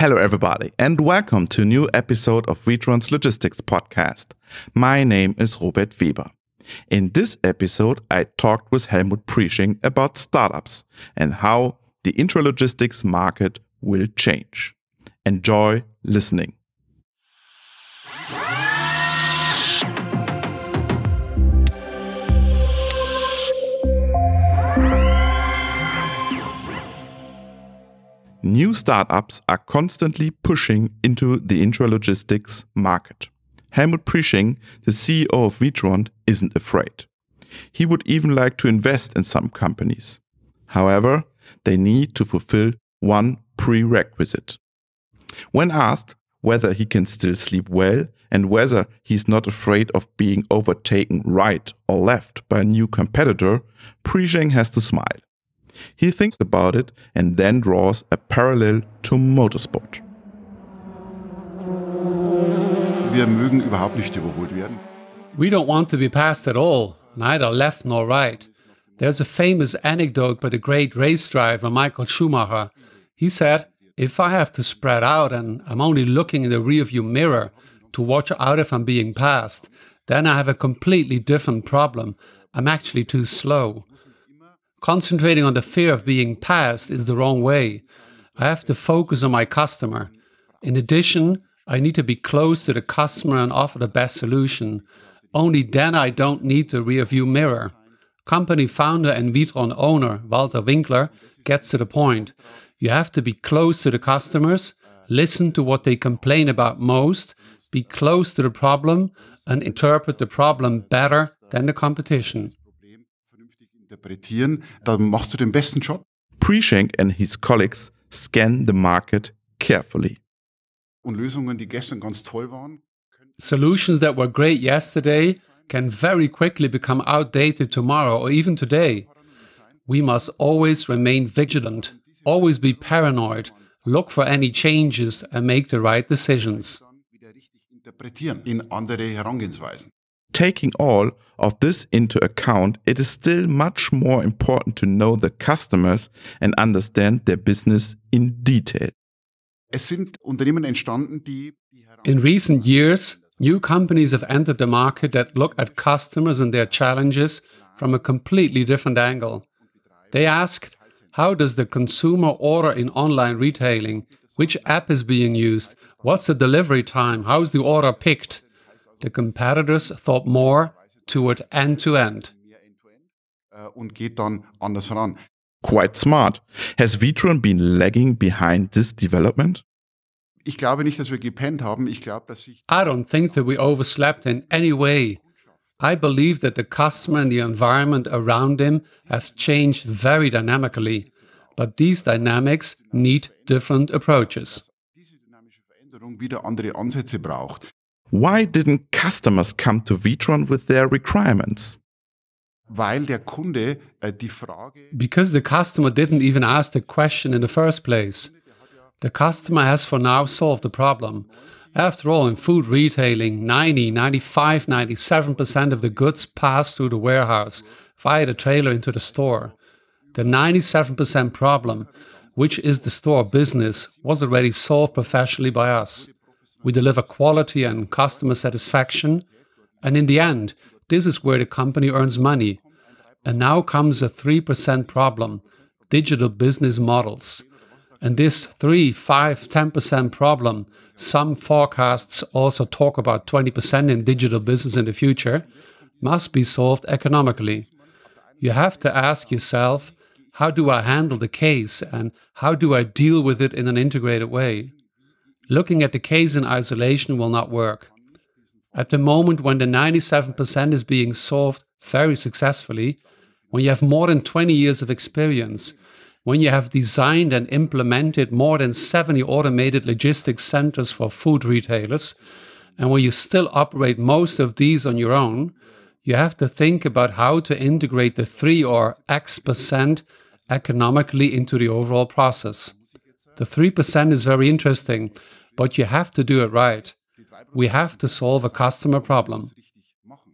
Hello, everybody, and welcome to a new episode of Witron's Logistics Podcast. My name is Robert Weber. In this episode, I talked with Helmut Priesching about startups and how the intralogistics market will change. Enjoy listening. New startups are constantly pushing into the intralogistics market. Helmut Priesching, the CEO of Witron, isn't afraid. He would even like to invest in some companies. However, they need to fulfill one prerequisite. When asked whether he can still sleep well and whether he's not afraid of being overtaken right or left by a new competitor, Priesching has to smile. He thinks about it and then draws a parallel to motorsport. Wir mögen überhaupt nicht überholt werden. We don't want to be passed at all, neither left nor right. There's a famous anecdote by the great race driver Michael Schumacher. He said, If I have to spread out and I'm only looking in the rearview mirror to watch out if I'm being passed, then I have a completely different problem. I'm actually too slow. Concentrating on the fear of being passed is the wrong way. I have to focus on my customer. In addition, I need to be close to the customer and offer the best solution. Only then I don't need the rear view mirror. Company founder and Witron owner Walter Winkler gets to the point. You have to be close to the customers, listen to what they complain about most, be close to the problem, and interpret the problem better than the competition. Interpretieren, dann machst du den besten Job. Priesching and his colleagues scan the market carefully. Und Lösungen, die gestern ganz toll waren, Solutions that were great yesterday can very quickly become outdated tomorrow or even today. We must always remain vigilant, always be paranoid, look for any changes and make the right decisions. in andere Herangehensweisen. Taking all of this into account, it is still much more important to know the customers and understand their business in detail. Es sind Unternehmen entstanden, die die Heran- In recent years, new companies have entered the market that look at customers and their challenges from a completely different angle. They asked, how does the consumer order in online retailing? Which app is being used? What's the delivery time? How's the order picked? The competitors thought more toward end to end. mehr End-to-End, uh, und geht dann anders ran. Quite smart. Has Witron been lagging behind this development? Ich glaube nicht, dass wir gepennt haben. Ich glaube, dass sich I don't think that we overslept in any way. I believe that the customer and the environment around him have changed very dynamically, but these dynamics need different approaches. Diese dynamische Veränderung wieder andere Ansätze braucht. Why didn't customers come to Witron with their requirements? Weil der Kunde äh, die Frage Because the customer didn't even ask the question in the first place. The customer has for now solved the problem. After all, in food retailing, 90, 95, 97% of the goods pass through the warehouse via the trailer into the store. The 97% problem, which is the store business, was already solved professionally by us. We deliver quality and customer satisfaction, and in the end, this is where the company earns money. And now comes a 3% problem digital business models. And this 3, 5, 10% problem, some forecasts also talk about 20% in digital business in the future, must be solved economically. You have to ask yourself how do I handle the case and how do I deal with it in an integrated way? Looking at the case in isolation will not work. At the moment when the 97% is being solved very successfully, when you have more than 20 years of experience, when you have designed and implemented more than 70 automated logistics centers for food retailers, and when you still operate most of these on your own, you have to think about how to integrate the 3 or X percent economically into the overall process. The 3% is very interesting, but you have to do it right. We have to solve a customer problem. richtig machen.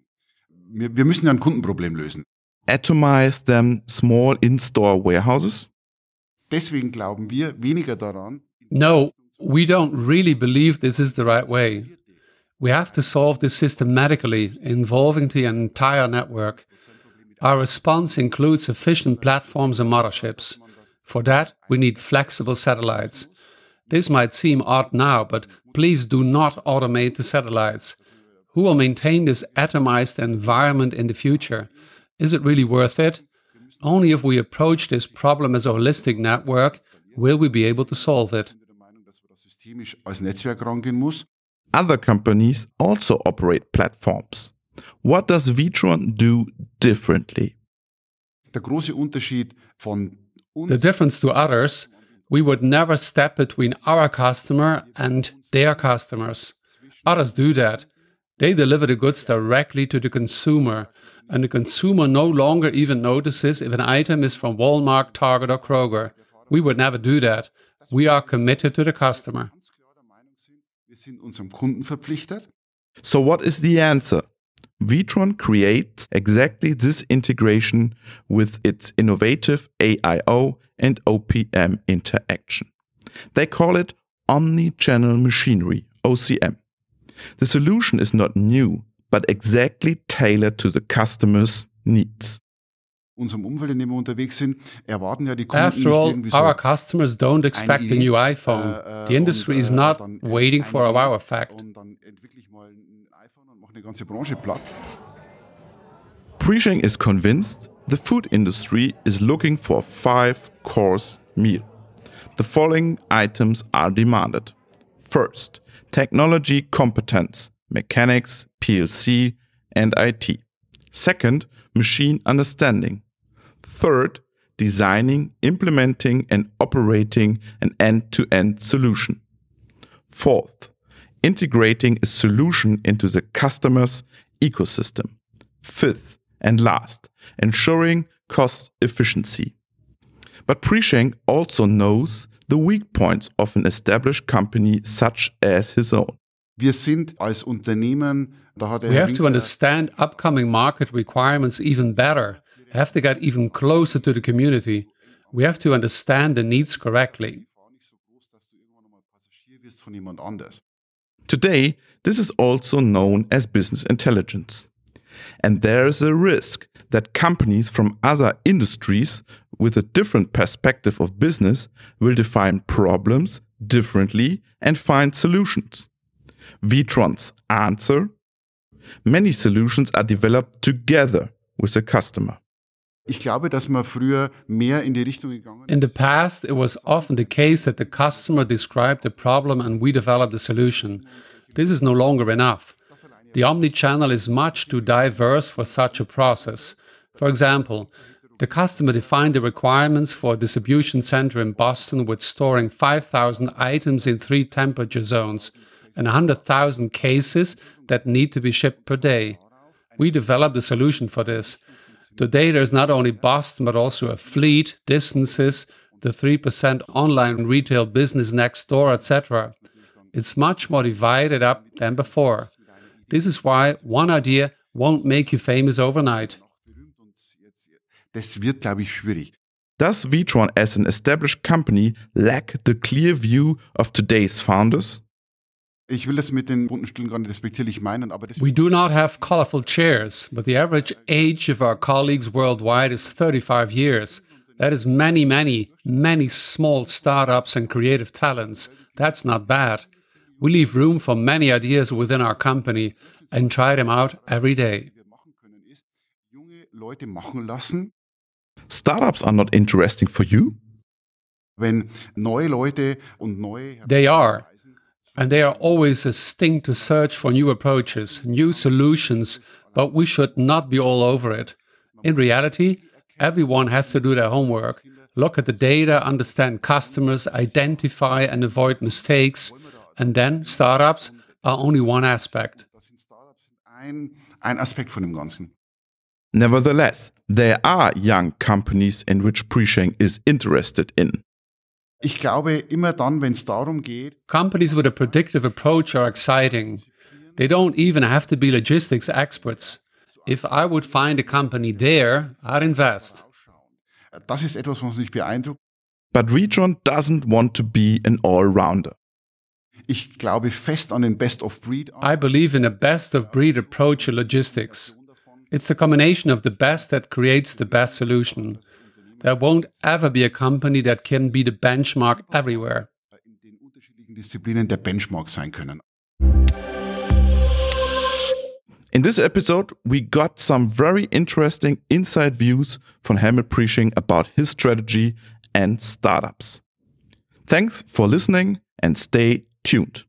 Wir, wir müssen ja ein Kundenproblem lösen. Atomize them small in store warehouses? Deswegen glauben wir weniger daran, No, We don't really believe this is the right way. We have to solve this systematically, involving the entire network. Our response includes efficient platforms and motherships. For that, we need flexible satellites. This might seem odd now, but please do not automate the satellites. Who will maintain this atomized environment in the future? Is it really worth it? Only if we approach this problem as a holistic network will we be able to solve it. Other companies also operate platforms. What does Witron do differently? Der große Unterschied von The difference to others, we would never step between our customer and their customers. Others do that. They deliver the goods directly to the consumer, and the consumer no longer even notices if an item is from Walmart, Target, or Kroger. We would never do that. We are committed to the customer. So, what is the answer? Witron creates exactly this integration with its innovative AIO and OPM interaction. They call it Omni-Channel Machinery, OCM. The solution is not new, but exactly tailored to the customer's needs. After all, our customers don't expect a new iPhone. Äh, The industry is äh, not waiting for a wow effect. Prishing is convinced the food industry is looking for a five course meal. The following items are demanded. First, technology competence, mechanics, PLC, and IT. Second, machine understanding. Third, designing, implementing, and operating an end to end solution. Fourth, integrating a solution into the customer's ecosystem. Fifth, and last, ensuring cost efficiency. But Priesching also knows the weak points of an established company such as his own. Wir sind als Unternehmen, da hat er We have to understand upcoming market requirements even better, have to get even closer to the community. We have to understand the needs correctly. Today, this is also known as business intelligence. And there is a risk that companies from other industries with a different perspective of business will define problems differently and find solutions. Witron's answer? Many solutions are developed together with the customer. Ich glaube, dass man früher mehr in die Richtung gegangen In the past, it was often the case that the customer described the problem and we developed the solution. This is no longer enough. The omni-channel is much too diverse for such a process. For example, the customer defined the requirements for a distribution center in Boston with storing 5,000 items in three temperature zones and 100,000 cases that need to be shipped per day. We developed a solution for this. Today, there's not only Boston, but also a fleet, distances, the 3% online retail business next door, etc. It's much more divided up than before. This is why one idea won't make you famous overnight. Das. Does Witron as an established company lack the clear view of today's founders? Ich will das mit den bunten Stühlen gar nicht respektierlich meinen, aber das We do not have colorful chairs, but the average age of our colleagues worldwide is 35 years. That is many, many, many small startups and creative talents. That's not bad. We leave room for many ideas within our company and try them out every day. Startups are not interesting for you? Wenn neue Leute und neue They are. And they are always a sting to search for new approaches, new solutions, but we should not be all over it. In reality, everyone has to do their homework. Look at the data, understand customers, identify and avoid mistakes, and then startups are only one aspect. Nevertheless, there are young companies in which Priesching is interested in. Ich glaube, immer dann, wenn es darum geht, Companies with a predictive approach are exciting. They don't even have to be logistics experts. If I would find a company there, I'd invest. das ist etwas, was mich beeindruckt. But Witron doesn't want to be an all-rounder. Ich glaube fest an den Best-of-Breed. I believe in a best of breed approach to logistics. It's the combination of the best that creates the best solution. There won't ever be a company that can be the benchmark everywhere. in den unterschiedlichen Disziplinen der Benchmark sein können. In this episode, we got some very interesting inside views from Helmut Priesching about his strategy and startups. Thanks for listening and stay tuned.